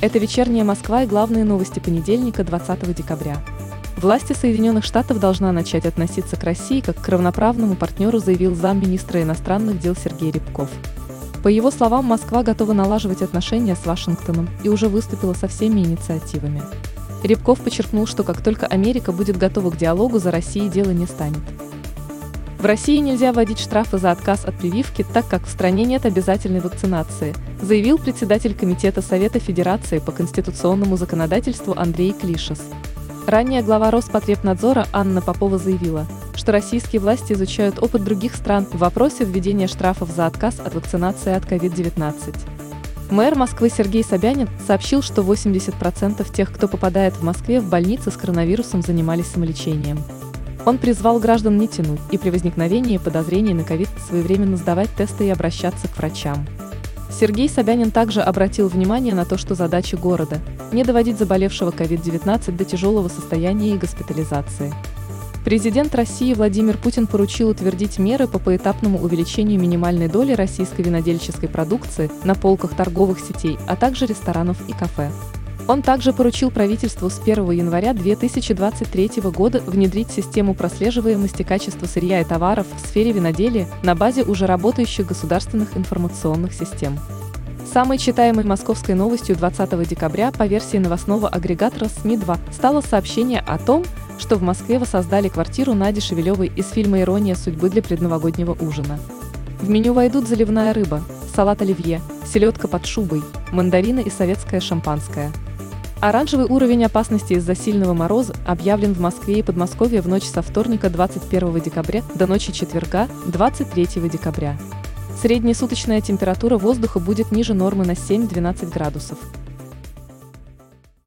Это вечерняя Москва и главные новости понедельника 20 декабря. Власти Соединенных Штатов должна начать относиться к России как к равноправному партнеру, заявил замминистра иностранных дел Сергей Рябков. По его словам, Москва готова налаживать отношения с Вашингтоном и уже выступила со всеми инициативами. Рябков подчеркнул, что как только Америка будет готова к диалогу, за Россией дело не станет. В России нельзя вводить штрафы за отказ от прививки, так как в стране нет обязательной вакцинации, заявил председатель Комитета Совета Федерации по конституционному законодательству Андрей Клишес. Ранее глава Роспотребнадзора Анна Попова заявила, что российские власти изучают опыт других стран в вопросе введения штрафов за отказ от вакцинации от COVID-19. Мэр Москвы Сергей Собянин сообщил, что 80% тех, кто попадает в Москве в больницы с коронавирусом, занимались самолечением. Он призвал граждан не тянуть и при возникновении подозрений на ковид своевременно сдавать тесты и обращаться к врачам. Сергей Собянин также обратил внимание на то, что задача города – не доводить заболевшего COVID-19 до тяжелого состояния и госпитализации. Президент России Владимир Путин поручил утвердить меры по поэтапному увеличению минимальной доли российской винодельческой продукции на полках торговых сетей, а также ресторанов и кафе. Он также поручил правительству с 1 января 2023 года внедрить систему прослеживаемости качества сырья и товаров в сфере виноделия на базе уже работающих государственных информационных систем. Самой читаемой московской новостью 20 декабря по версии новостного агрегатора СМИ-2 стало сообщение о том, что в Москве воссоздали квартиру Нади Шевелевой из фильма «Ирония судьбы» для предновогоднего ужина. В меню войдут заливная рыба, салат оливье, селедка под шубой, мандарины и советское шампанское – Оранжевый уровень опасности из-за сильного мороза объявлен в Москве и Подмосковье в ночь со вторника 21 декабря до ночи четверга 23 декабря. Средняя суточная температура воздуха будет ниже нормы на 7-12 градусов.